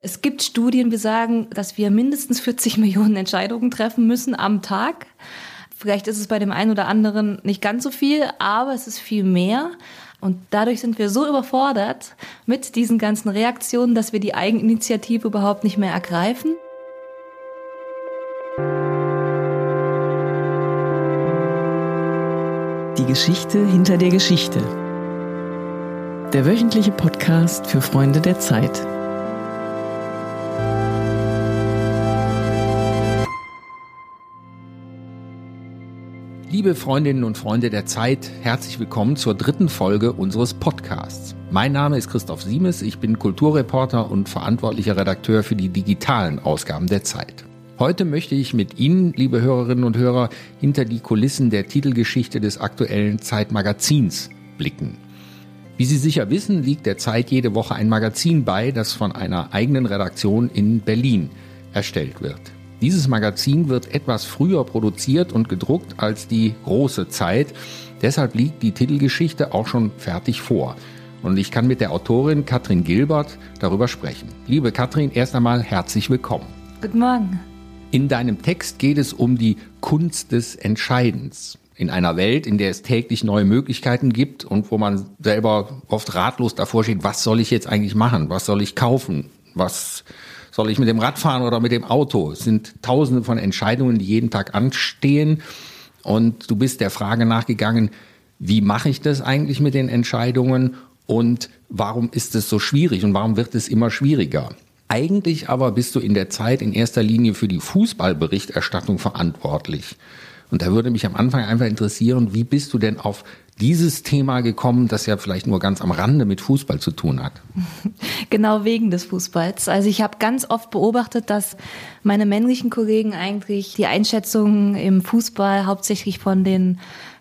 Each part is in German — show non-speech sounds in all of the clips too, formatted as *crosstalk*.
Es gibt Studien, die sagen, dass wir mindestens 40 *laughs* Millionen Entscheidungen treffen müssen am Tag. Vielleicht ist es bei dem einen oder anderen nicht ganz so viel, aber es ist viel mehr. Und dadurch sind wir so überfordert mit diesen ganzen Reaktionen, dass wir die Eigeninitiative überhaupt nicht mehr ergreifen. Die Geschichte hinter der Geschichte. Der wöchentliche Podcast für Freunde der Zeit. Liebe Freundinnen und Freunde der Zeit, herzlich willkommen zur dritten Folge unseres Podcasts. Mein Name ist Christoph Siemes, ich bin Kulturreporter und verantwortlicher Redakteur für die digitalen Ausgaben der Zeit. Heute möchte ich mit Ihnen, liebe Hörerinnen und Hörer, hinter die Kulissen der Titelgeschichte des aktuellen Zeitmagazins blicken. Wie Sie sicher wissen, liegt der Zeit jede Woche ein Magazin bei, das von einer eigenen Redaktion in Berlin erstellt wird. Dieses Magazin wird etwas früher produziert und gedruckt als die große Zeit. Deshalb liegt die Titelgeschichte auch schon fertig vor. Und ich kann mit der Autorin Katrin Gilbert darüber sprechen. Liebe Katrin, erst einmal herzlich willkommen. Guten Morgen. In deinem Text geht es um die Kunst des Entscheidens. In einer Welt, in der es täglich neue Möglichkeiten gibt und wo man selber oft ratlos davor steht, was soll ich jetzt eigentlich machen? Was soll ich kaufen? Was soll ich mit dem Rad fahren oder mit dem Auto? Es sind tausende von Entscheidungen, die jeden Tag anstehen. Und du bist der Frage nachgegangen, wie mache ich das eigentlich mit den Entscheidungen und warum ist es so schwierig und warum wird es immer schwieriger? Eigentlich aber bist du in der Zeit in erster Linie für die Fußballberichterstattung verantwortlich. Und da würde mich am Anfang einfach interessieren, wie bist du denn auf dieses Thema gekommen, das ja vielleicht nur ganz am Rande mit Fußball zu tun hat? *laughs* Genau wegen des Fußballs. Also ich habe ganz oft beobachtet, dass meine männlichen Kollegen eigentlich die Einschätzungen im Fußball hauptsächlich von den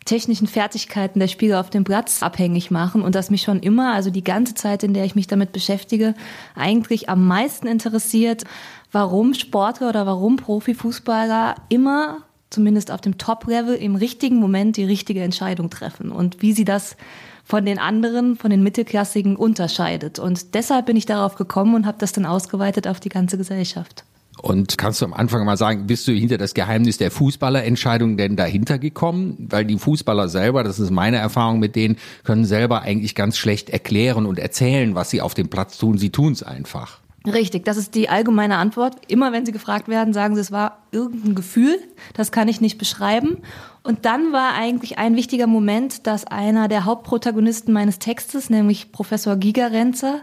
technischen Fertigkeiten der Spieler auf dem Platz abhängig machen und das mich schon immer, also die ganze Zeit, in der ich mich damit beschäftige, eigentlich am meisten interessiert, warum Sportler oder warum Profifußballer immer zumindest auf dem Top-Level im richtigen Moment die richtige Entscheidung treffen und wie sie das von den anderen, von den Mittelklassigen unterscheidet. Und deshalb bin ich darauf gekommen und habe das dann ausgeweitet auf die ganze Gesellschaft. Und kannst du am Anfang mal sagen, bist du hinter das Geheimnis der Fußballerentscheidung denn dahinter gekommen? Weil die Fußballer selber, das ist meine Erfahrung mit denen, können selber eigentlich ganz schlecht erklären und erzählen, was sie auf dem Platz tun. Sie tun es einfach. Richtig, das ist die allgemeine Antwort. Immer wenn Sie gefragt werden, sagen Sie, es war irgendein Gefühl, das kann ich nicht beschreiben. Und dann war eigentlich ein wichtiger Moment, dass einer der Hauptprotagonisten meines Textes, nämlich Professor Gigerenzer,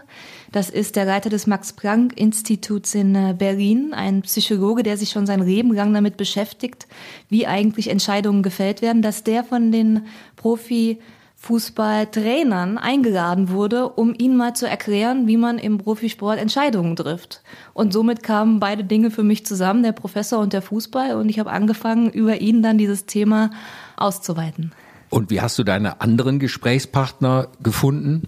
das ist der Leiter des Max-Planck-Instituts in äh, Berlin, ein Psychologe, der sich schon sein Leben lang damit beschäftigt, wie eigentlich Entscheidungen gefällt werden, dass der von den Profi Fußballtrainern eingeladen wurde, um ihnen mal zu erklären, wie man im Profisport Entscheidungen trifft. Und somit kamen beide Dinge für mich zusammen, der Professor und der Fußball. Und ich habe angefangen, über ihn dann dieses Thema auszuweiten. Und wie hast du deine anderen Gesprächspartner gefunden?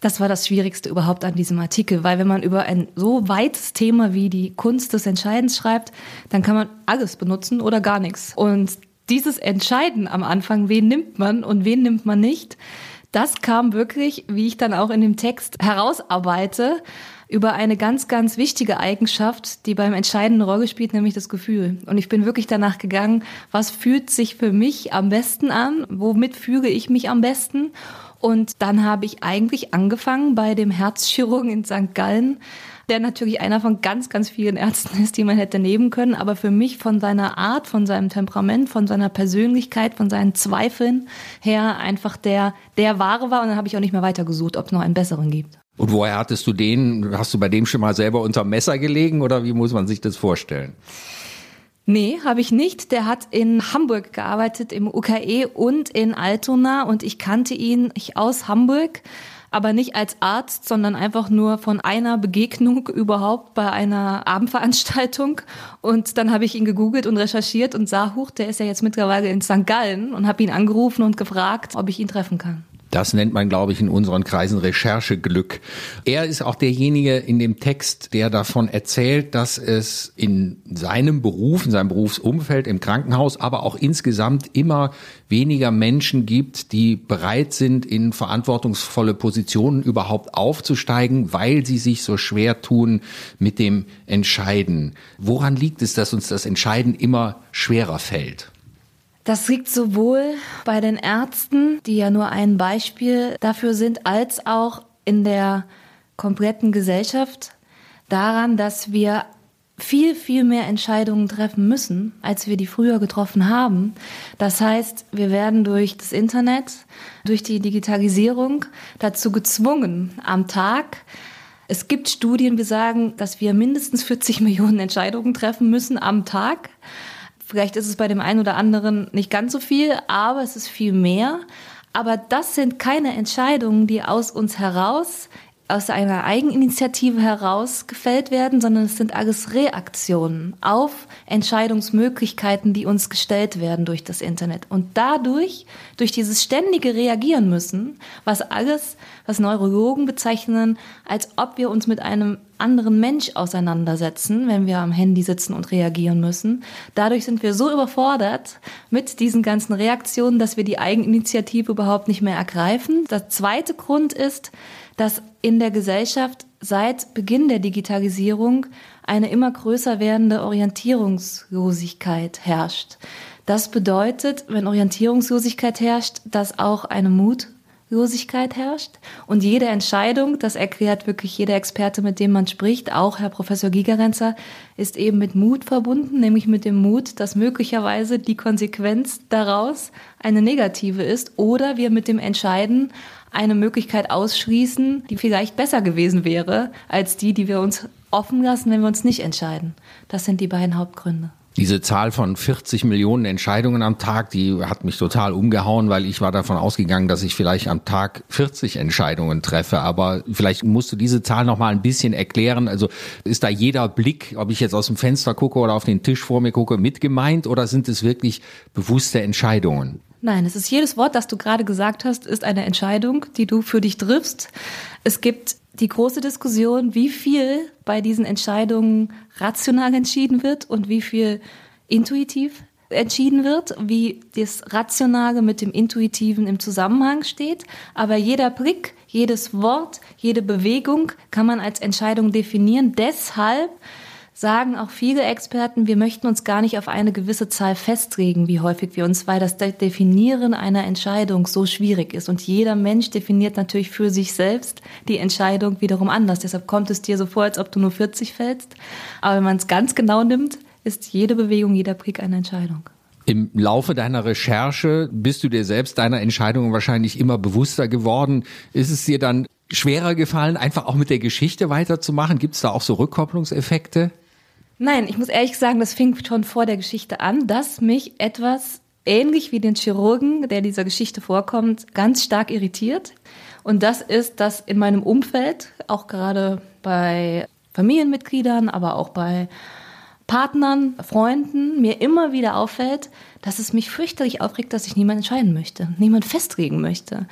Das war das Schwierigste überhaupt an diesem Artikel, weil wenn man über ein so weites Thema wie die Kunst des Entscheidens schreibt, dann kann man alles benutzen oder gar nichts. Und dieses Entscheiden am Anfang, wen nimmt man und wen nimmt man nicht, das kam wirklich, wie ich dann auch in dem Text herausarbeite, über eine ganz, ganz wichtige Eigenschaft, die beim Entscheiden eine Rolle spielt, nämlich das Gefühl. Und ich bin wirklich danach gegangen, was fühlt sich für mich am besten an? Womit fühle ich mich am besten? Und dann habe ich eigentlich angefangen bei dem Herzchirurgen in St. Gallen, der natürlich einer von ganz, ganz vielen Ärzten ist, die man hätte nehmen können, aber für mich von seiner Art, von seinem Temperament, von seiner Persönlichkeit, von seinen Zweifeln her einfach der, der wahre war und dann habe ich auch nicht mehr weitergesucht, ob es noch einen besseren gibt. Und woher hattest du den? Hast du bei dem schon mal selber unter Messer gelegen oder wie muss man sich das vorstellen? Nee, habe ich nicht. Der hat in Hamburg gearbeitet, im UKE und in Altona und ich kannte ihn ich aus Hamburg aber nicht als Arzt, sondern einfach nur von einer Begegnung *laughs* überhaupt bei einer Abendveranstaltung. Und dann habe ich ihn gegoogelt und recherchiert und sah, huch, der ist ja jetzt mittlerweile in St. Gallen und habe ihn angerufen und gefragt, ob ich ihn treffen kann. Das nennt man, glaube ich, in unseren Kreisen Rechercheglück. Er ist auch derjenige in dem Text, der davon erzählt, dass es in seinem Beruf, in seinem Berufsumfeld, im Krankenhaus, aber auch insgesamt immer weniger Menschen gibt, die bereit sind, in verantwortungsvolle Positionen überhaupt aufzusteigen, weil sie sich so schwer tun mit dem Entscheiden. Woran liegt es, dass uns das Entscheiden immer schwerer fällt? Das liegt sowohl bei den Ärzten, die ja nur ein Beispiel dafür sind, als auch in der kompletten Gesellschaft daran, dass wir viel, viel mehr Entscheidungen treffen müssen, als wir die früher getroffen haben. Das heißt, wir werden durch das Internet, durch die Digitalisierung dazu gezwungen, am Tag es gibt Studien, die sagen, dass wir mindestens 40 *laughs* Millionen Entscheidungen treffen müssen am Tag. Vielleicht ist es bei dem einen oder anderen nicht ganz so viel, aber es ist viel mehr. Aber das sind keine Entscheidungen, die aus uns heraus aus einer Eigeninitiative heraus gefällt werden, sondern es sind alles Reaktionen auf Entscheidungsmöglichkeiten, die uns gestellt werden durch das Internet. Und dadurch, durch dieses ständige Reagieren müssen, was alles, was Neurologen bezeichnen, als ob wir uns mit einem anderen Mensch auseinandersetzen, wenn wir am Handy sitzen und reagieren müssen. Dadurch sind wir so überfordert mit diesen ganzen Reaktionen, dass wir die Eigeninitiative überhaupt nicht mehr ergreifen. Der zweite Grund ist, dass in der Gesellschaft seit Beginn der Digitalisierung eine immer größer werdende Orientierungslosigkeit herrscht. Das bedeutet, wenn Orientierungslosigkeit herrscht, dass auch eine Mutlosigkeit herrscht. Und jede Entscheidung, das erklärt wirklich jeder Experte, mit dem man spricht, auch Herr Professor Gigerenzer, ist eben mit Mut verbunden, nämlich mit dem Mut, dass möglicherweise die Konsequenz daraus eine negative ist oder wir mit dem Entscheiden eine Möglichkeit ausschließen, die vielleicht besser gewesen wäre als die, die wir uns offen lassen, wenn wir uns nicht entscheiden. Das sind die beiden Hauptgründe. Diese Zahl von 40 Millionen Entscheidungen am Tag, die hat mich total umgehauen, weil ich war davon ausgegangen, dass ich vielleicht am Tag 40 Entscheidungen treffe. Aber vielleicht musst du diese Zahl noch mal ein bisschen erklären. Also ist da jeder Blick, ob ich jetzt aus dem Fenster gucke oder auf den Tisch vor mir gucke, mit gemeint oder sind es wirklich bewusste Entscheidungen? Nein, es ist jedes Wort, das du gerade gesagt hast, ist eine Entscheidung, die du für dich triffst. Es gibt die große Diskussion, wie viel bei diesen Entscheidungen rational entschieden wird und wie viel intuitiv entschieden wird, wie das Rationale mit dem Intuitiven im Zusammenhang steht. Aber jeder Blick, jedes Wort, jede Bewegung kann man als Entscheidung definieren. Deshalb sagen auch viele Experten, wir möchten uns gar nicht auf eine gewisse Zahl festlegen, wie häufig wir uns, weil das Definieren einer Entscheidung so schwierig ist. Und jeder Mensch definiert natürlich für sich selbst die Entscheidung wiederum anders. Deshalb kommt es dir so vor, als ob du nur 40 fällst. Aber wenn man es ganz genau nimmt, ist jede Bewegung, jeder Blick eine Entscheidung. Im Laufe deiner Recherche bist du dir selbst deiner Entscheidungen wahrscheinlich immer bewusster geworden. Ist es dir dann schwerer gefallen, einfach auch mit der Geschichte weiterzumachen? Gibt es da auch so Rückkopplungseffekte? Nein, ich muss ehrlich sagen, das fing schon vor der Geschichte an, dass mich etwas ähnlich wie den Chirurgen, der dieser Geschichte vorkommt, ganz stark irritiert. Und das ist, dass in meinem Umfeld, auch gerade bei Familienmitgliedern, aber auch bei Partnern, Freunden, mir immer wieder auffällt, dass es mich fürchterlich aufregt, dass ich niemand entscheiden möchte, niemand festlegen möchte.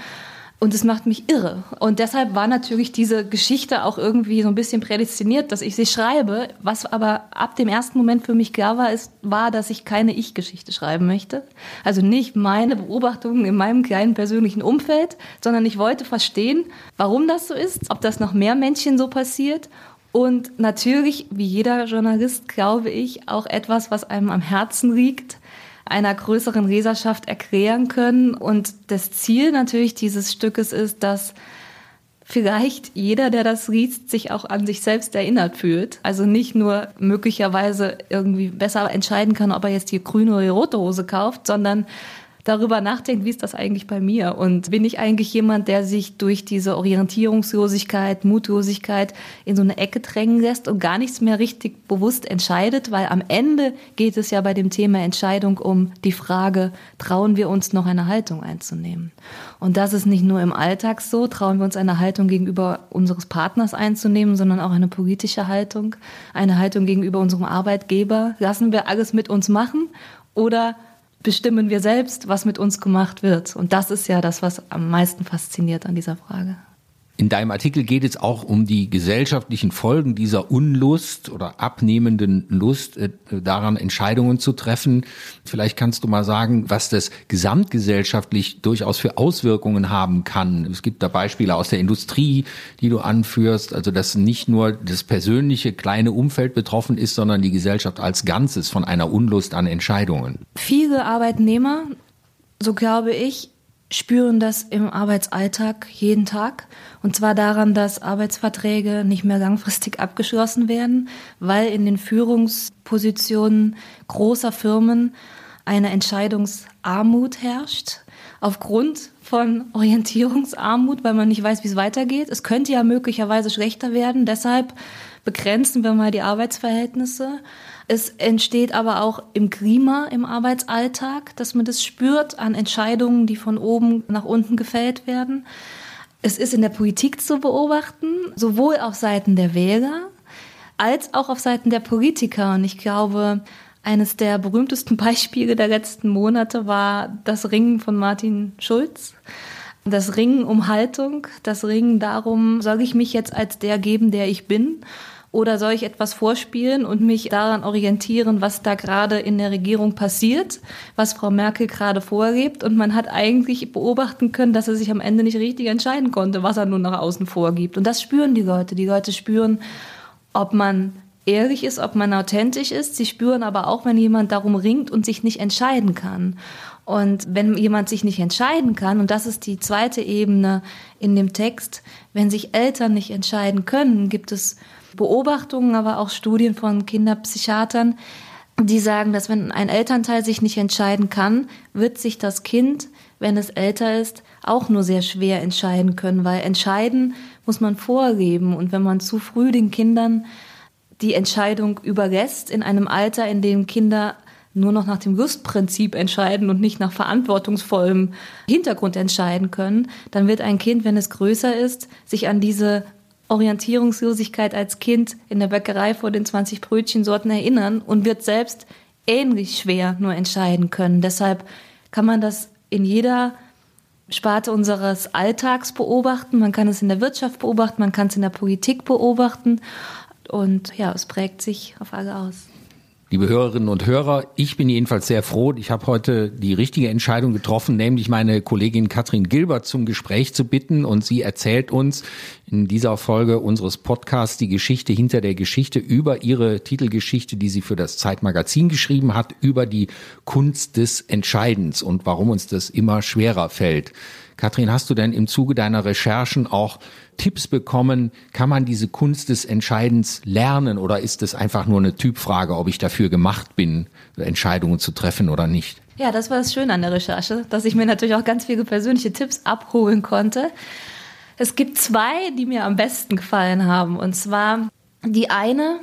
Und es macht mich irre. Und deshalb war natürlich diese Geschichte auch irgendwie so ein bisschen prädestiniert, dass ich sie schreibe. Was aber ab dem ersten Moment für mich klar war, ist, war, dass ich keine Ich-Geschichte schreiben möchte. Also nicht meine Beobachtungen in meinem kleinen persönlichen Umfeld, sondern ich wollte verstehen, warum das so ist, ob das noch mehr Menschen so passiert und natürlich, wie jeder Journalist, glaube ich, auch etwas, was einem am Herzen liegt, einer größeren Leserschaft erklären können. Und das Ziel natürlich dieses Stückes ist, dass vielleicht jeder, der das liest, sich auch an sich selbst erinnert fühlt. Also nicht nur möglicherweise irgendwie besser entscheiden kann, ob er jetzt die grüne oder die rote Hose kauft, sondern darüber nachdenkt, wie ist das eigentlich bei mir? Und bin ich eigentlich jemand, der sich durch diese Orientierungslosigkeit, Mutlosigkeit in so eine Ecke drängen lässt und gar nichts mehr richtig bewusst entscheidet? Weil am Ende geht es ja bei dem Thema Entscheidung um die Frage, trauen wir uns noch eine Haltung einzunehmen? Und das ist nicht nur im Alltag so, trauen wir uns eine Haltung gegenüber unseres Partners einzunehmen, sondern auch eine politische Haltung, eine Haltung gegenüber unserem Arbeitgeber. Lassen wir alles mit uns machen oder bestimmen wir selbst, was mit uns gemacht wird. Und das ist ja das, was am meisten fasziniert an dieser Frage. In deinem Artikel geht es auch um die gesellschaftlichen Folgen dieser Unlust oder abnehmenden Lust, äh, daran Entscheidungen zu treffen. Vielleicht kannst du mal sagen, was das gesamtgesellschaftlich durchaus für Auswirkungen haben kann. Es gibt da Beispiele aus der Industrie, die du anführst, also dass nicht nur das persönliche kleine Umfeld betroffen ist, sondern die Gesellschaft als Ganzes von einer Unlust an Entscheidungen. Viele Arbeitnehmer, so glaube ich, spüren das im Arbeitsalltag jeden Tag. Und zwar daran, dass Arbeitsverträge nicht mehr langfristig abgeschlossen werden, weil in den Führungspositionen großer Firmen eine Entscheidungsarmut herrscht. Aufgrund von Orientierungsarmut, weil man nicht weiß, wie es weitergeht. Es könnte ja möglicherweise schlechter werden. Deshalb begrenzen wir mal die Arbeitsverhältnisse. Es entsteht aber auch im Klima, im Arbeitsalltag, dass man das spürt an Entscheidungen, die von oben nach unten gefällt werden. Es ist in der Politik zu beobachten, sowohl auf Seiten der Wähler als auch auf Seiten der Politiker. Und ich glaube, eines der berühmtesten *laughs* Beispiele der letzten Monate war das Ringen von Martin Schulz. Das Ringen um Haltung, das Ringen darum, soll ich mich jetzt als der geben, der ich bin? Oder soll ich etwas vorspielen und mich daran orientieren, was da gerade in der Regierung passiert, was Frau Merkel gerade vorgibt? Und man hat eigentlich beobachten können, dass er sich am Ende nicht richtig entscheiden konnte, was er nun nach außen vorgibt. Und das spüren die Leute. Die Leute spüren, ob man ehrlich ist, ob man authentisch ist. Sie spüren aber auch, wenn jemand darum ringt und sich nicht entscheiden kann. Und wenn jemand sich nicht entscheiden kann, und das ist die zweite Ebene in dem Text, wenn sich Eltern nicht entscheiden können, gibt es Beobachtungen, aber auch Studien von Kinderpsychiatern, die sagen, dass wenn ein Elternteil sich nicht entscheiden kann, wird sich das Kind, wenn es älter ist, auch nur sehr schwer entscheiden können, weil entscheiden muss man vorgeben. Und wenn man zu früh den Kindern die Entscheidung überlässt, in einem Alter, in dem Kinder nur noch nach dem Lustprinzip entscheiden und nicht nach verantwortungsvollem Hintergrund entscheiden können, dann wird ein Kind, wenn es größer ist, sich an diese Orientierungslosigkeit als Kind in der Bäckerei vor den 20 Brötchensorten erinnern und wird selbst ähnlich schwer nur entscheiden können. Deshalb kann man das in jeder Sparte unseres Alltags beobachten. Man kann es in der Wirtschaft beobachten, man kann es in der Politik beobachten. Und ja, es prägt sich auf alle aus. Liebe Hörerinnen und Hörer, ich bin jedenfalls sehr froh. Ich habe heute die richtige Entscheidung getroffen, nämlich meine Kollegin Katrin Gilbert zum Gespräch zu bitten. Und sie erzählt uns in dieser Folge unseres Podcasts die Geschichte hinter der Geschichte über ihre Titelgeschichte, die sie für das Zeitmagazin geschrieben hat, über die Kunst des Entscheidens und warum uns das immer schwerer fällt. Katrin, hast du denn im Zuge deiner Recherchen auch Tipps bekommen? Kann man diese Kunst des Entscheidens lernen oder ist es einfach nur eine Typfrage, ob ich dafür gemacht bin, Entscheidungen zu treffen oder nicht? Ja, das war das Schöne an der Recherche, dass ich mir natürlich auch ganz viele persönliche Tipps abholen konnte. Es gibt zwei, die mir am besten gefallen haben. Und zwar die eine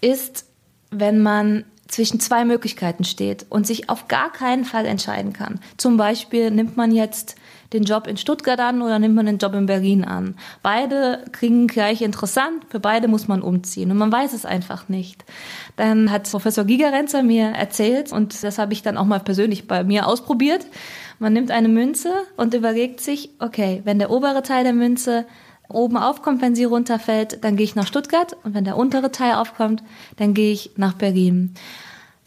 ist, wenn man zwischen zwei Möglichkeiten steht und sich auf gar keinen Fall entscheiden kann. Zum Beispiel nimmt man jetzt den Job in Stuttgart an oder nimmt man den Job in Berlin an. Beide klingen gleich interessant, für beide muss man umziehen und man weiß es einfach nicht. Dann hat Professor Gigerenzer mir erzählt und das habe ich dann auch mal persönlich bei mir ausprobiert. Man nimmt eine Münze und überlegt sich, okay, wenn der obere Teil der Münze oben aufkommt, wenn sie runterfällt, dann gehe ich nach Stuttgart und wenn der untere Teil aufkommt, dann gehe ich nach Berlin.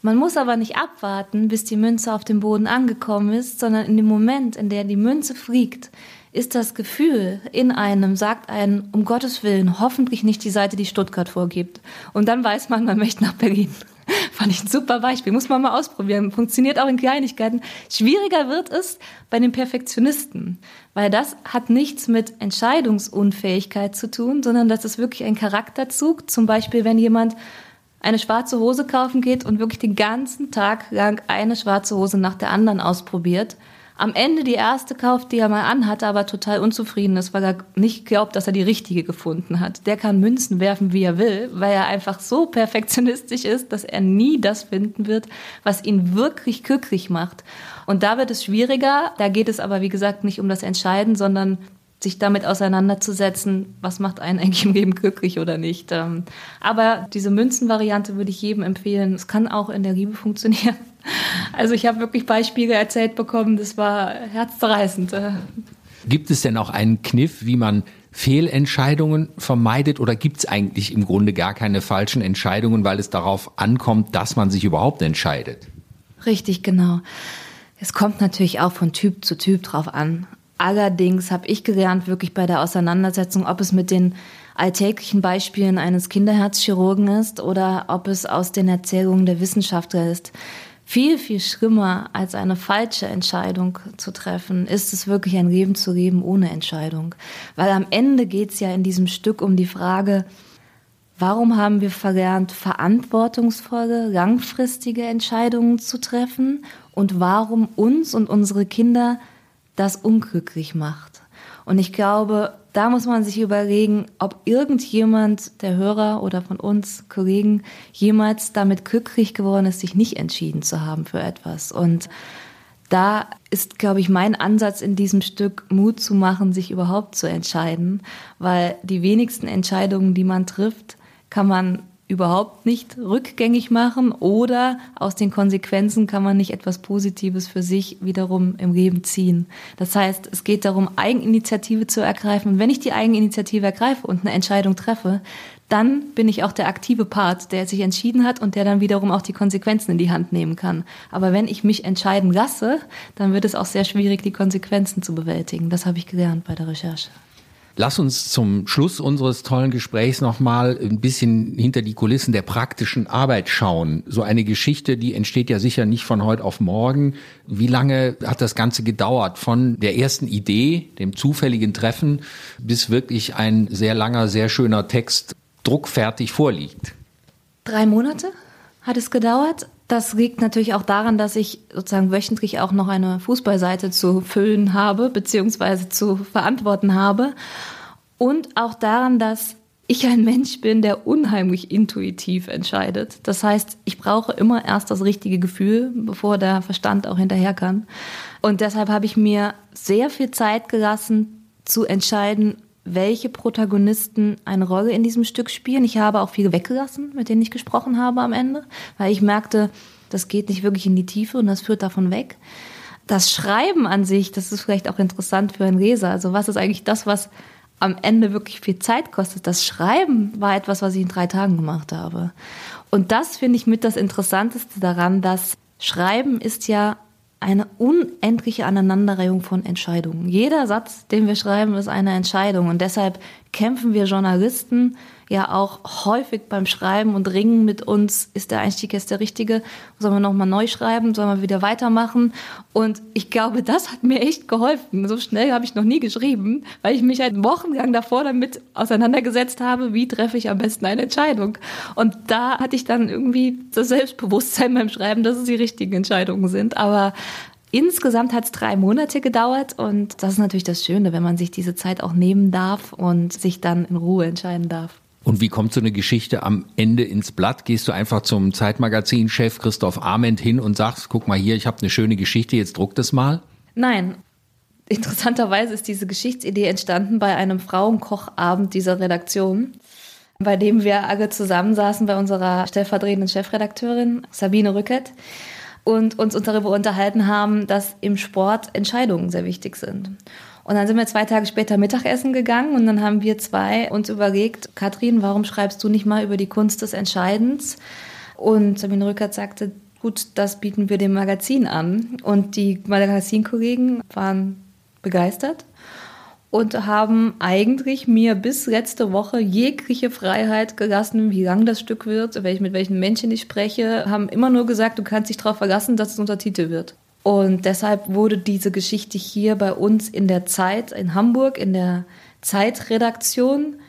Man muss aber nicht abwarten, bis die Münze auf dem Boden angekommen ist, sondern in dem Moment, in der die Münze fliegt, ist das Gefühl in einem, sagt einen, um Gottes Willen, hoffentlich nicht die Seite, die Stuttgart vorgibt. Und dann weiß man, man möchte nach Berlin. *laughs* Fand ich ein super Beispiel. Muss man mal ausprobieren. Funktioniert auch in Kleinigkeiten. Schwieriger wird es bei den Perfektionisten, weil das hat nichts mit Entscheidungsunfähigkeit zu tun, sondern das ist wirklich ein Charakterzug. Zum Beispiel, wenn jemand eine schwarze Hose kaufen geht und wirklich den ganzen Tag lang eine schwarze Hose nach der anderen ausprobiert. Am Ende die erste kauft, die er mal anhatte, aber total unzufrieden ist, weil er nicht glaubt, dass er die richtige gefunden hat. Der kann Münzen werfen, wie er will, weil er einfach so perfektionistisch ist, dass er nie das finden wird, was ihn wirklich glücklich macht. Und da wird es schwieriger. Da geht es aber, wie gesagt, nicht um das Entscheiden, sondern sich damit auseinanderzusetzen, was macht einen eigentlich im Leben glücklich oder nicht. Ähm, aber diese Münzenvariante würde ich jedem empfehlen. Es kann auch in der Liebe funktionieren. *laughs* Also ich habe wirklich Beispiele erzählt bekommen, das war herzzerreißend. Gibt es denn auch einen Kniff, wie man Fehlentscheidungen vermeidet oder gibt es eigentlich im Grunde gar keine falschen Entscheidungen, weil es darauf ankommt, dass man sich überhaupt entscheidet? Richtig, genau. Es kommt natürlich auch von Typ zu Typ drauf an. Allerdings habe ich gelernt, wirklich bei der Auseinandersetzung, ob es mit den alltäglichen Beispielen eines Kinderherzchirurgen ist oder ob es aus den Erzählungen der Wissenschaftler ist. Viel, viel schlimmer als eine falsche Entscheidung zu treffen, ist es wirklich ein Leben zu leben ohne Entscheidung. Weil am Ende geht es ja in diesem Stück um die Frage, warum haben wir verlernt, verantwortungsvolle, langfristige Entscheidungen zu treffen und warum uns und unsere Kinder das unglücklich macht. Und ich glaube, da muss man sich überlegen, ob irgendjemand, der Hörer oder von uns Kollegen, jemals damit glücklich geworden ist, sich nicht entschieden zu haben für etwas. Und da ist, glaube ich, mein Ansatz in diesem Stück, Mut zu machen, sich überhaupt zu entscheiden, weil die wenigsten Entscheidungen, die man trifft, kann man überhaupt nicht rückgängig machen oder aus den Konsequenzen kann man nicht etwas Positives für sich wiederum im Leben ziehen. Das heißt, es geht darum, Eigeninitiative zu ergreifen. Und wenn ich die Eigeninitiative ergreife und eine Entscheidung treffe, dann bin ich auch der aktive Part, der sich entschieden hat und der dann wiederum auch die Konsequenzen in die Hand nehmen kann. Aber wenn ich mich entscheiden lasse, dann wird es auch sehr schwierig, die Konsequenzen zu bewältigen. Das habe ich gelernt bei der Recherche. Lass uns zum Schluss unseres tollen Gesprächs nochmal ein bisschen hinter die Kulissen der praktischen Arbeit schauen. So eine Geschichte, die entsteht ja sicher nicht von heute auf morgen. Wie lange hat das Ganze gedauert? Von der ersten Idee, dem zufälligen Treffen, bis wirklich ein sehr langer, sehr schöner Text druckfertig vorliegt? Drei Monate hat es gedauert. Das liegt natürlich auch daran, dass ich sozusagen wöchentlich auch noch eine Fußballseite zu füllen habe, beziehungsweise zu verantworten habe. Und auch daran, dass ich ein Mensch bin, der unheimlich intuitiv entscheidet. Das heißt, ich brauche immer erst das richtige Gefühl, bevor der Verstand auch hinterher kann. Und deshalb habe ich mir sehr viel Zeit gelassen, zu entscheiden, welche Protagonisten eine Rolle in diesem Stück spielen. Ich habe auch viele weggelassen, mit denen ich gesprochen habe am Ende, weil ich merkte, das geht nicht wirklich in die Tiefe und das führt davon weg. Das Schreiben an sich, das ist vielleicht auch interessant für einen Leser. Also was ist eigentlich das, was am Ende wirklich viel Zeit kostet? Das Schreiben war etwas, was ich in drei Tagen gemacht habe. Und das finde ich mit das Interessanteste daran, dass Schreiben ist ja eine unendliche Aneinanderreihung von Entscheidungen. Jeder Satz, den wir schreiben, ist eine Entscheidung. Und deshalb kämpfen wir Journalisten ja auch häufig beim Schreiben und ringen mit uns, ist der Einstieg jetzt der richtige? Sollen wir nochmal neu schreiben? Sollen wir wieder weitermachen? Und ich glaube, das hat mir echt geholfen. So schnell habe ich noch nie geschrieben, weil ich mich halt wochenlang davor damit auseinandergesetzt habe, wie treffe ich am besten eine Entscheidung. Und da hatte ich dann irgendwie das Selbstbewusstsein beim Schreiben, dass es die richtigen Entscheidungen sind. Aber Insgesamt hat es drei Monate gedauert und das ist natürlich das Schöne, wenn man sich diese Zeit auch nehmen darf und sich dann in Ruhe entscheiden darf. Und wie kommt so eine Geschichte am Ende ins Blatt? Gehst du einfach zum Zeitmagazin-Chef Christoph Arment hin und sagst, guck mal hier, ich habe eine schöne Geschichte, jetzt druck das mal? Nein. Interessanterweise ist diese Geschichtsidee entstanden bei einem Frauenkochabend dieser Redaktion, bei dem wir alle zusammensaßen bei unserer stellvertretenden Chefredakteurin Sabine Rückert und uns darüber unterhalten haben, dass im Sport Entscheidungen sehr wichtig sind. Und dann sind wir zwei Tage später Mittagessen gegangen und dann haben wir zwei uns überlegt, Katrin, warum schreibst du nicht mal über die Kunst des Entscheidens? Und Sabine Rückert sagte, gut, das bieten wir dem Magazin an. Und die Magazinkollegen waren begeistert und haben eigentlich mir bis letzte Woche jegliche Freiheit gelassen, wie lang das Stück wird, mit welchen Menschen ich spreche, haben immer nur gesagt, du kannst dich darauf verlassen, dass es unser Titel wird. Und deshalb wurde diese Geschichte hier bei uns in der Zeit in Hamburg, in der Zeitredaktion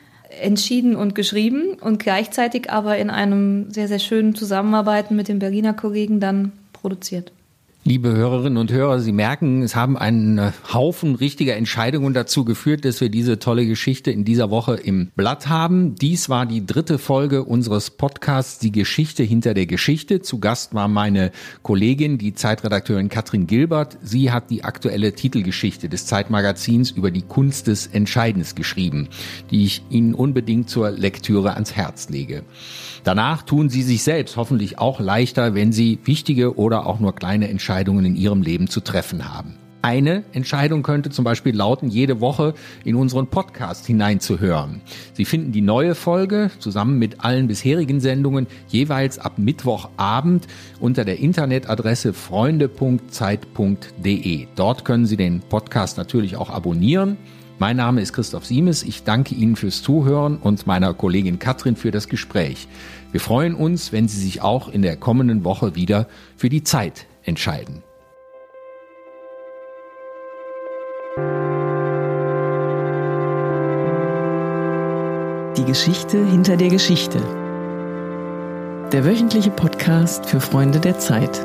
entschieden und geschrieben und gleichzeitig aber in einem sehr, sehr schönen Zusammenarbeiten mit den Berliner Kollegen dann produziert. Liebe Hörerinnen und Hörer, Sie merken, es haben einen Haufen richtiger Entscheidungen dazu geführt, dass wir diese tolle Geschichte in dieser Woche im Blatt haben. Dies war die dritte Folge unseres Podcasts Die Geschichte hinter der Geschichte. Zu Gast war meine Kollegin, die Zeitredakteurin Katrin Gilbert. Sie hat die aktuelle Titelgeschichte des Zeitmagazins über die Kunst des Entscheidens geschrieben, die ich Ihnen unbedingt zur Lektüre ans Herz lege. Danach tun Sie sich selbst hoffentlich auch leichter, wenn Sie wichtige oder auch nur kleine Entscheidungen in Ihrem Leben zu treffen haben. Eine Entscheidung könnte zum Beispiel lauten, jede Woche in unseren Podcast hineinzuhören. Sie finden die neue Folge zusammen mit allen bisherigen Sendungen jeweils ab Mittwochabend unter der Internetadresse freunde.zeit.de. Dort können Sie den Podcast natürlich auch abonnieren mein Name ist Christoph Siemes. Ich danke Ihnen fürs Zuhören und meiner Kollegin Katrin für das Gespräch. Wir freuen uns, wenn Sie sich auch in der kommenden Woche wieder für die Zeit entscheiden. Die Geschichte hinter der Geschichte. Der wöchentliche Podcast für Freunde der Zeit.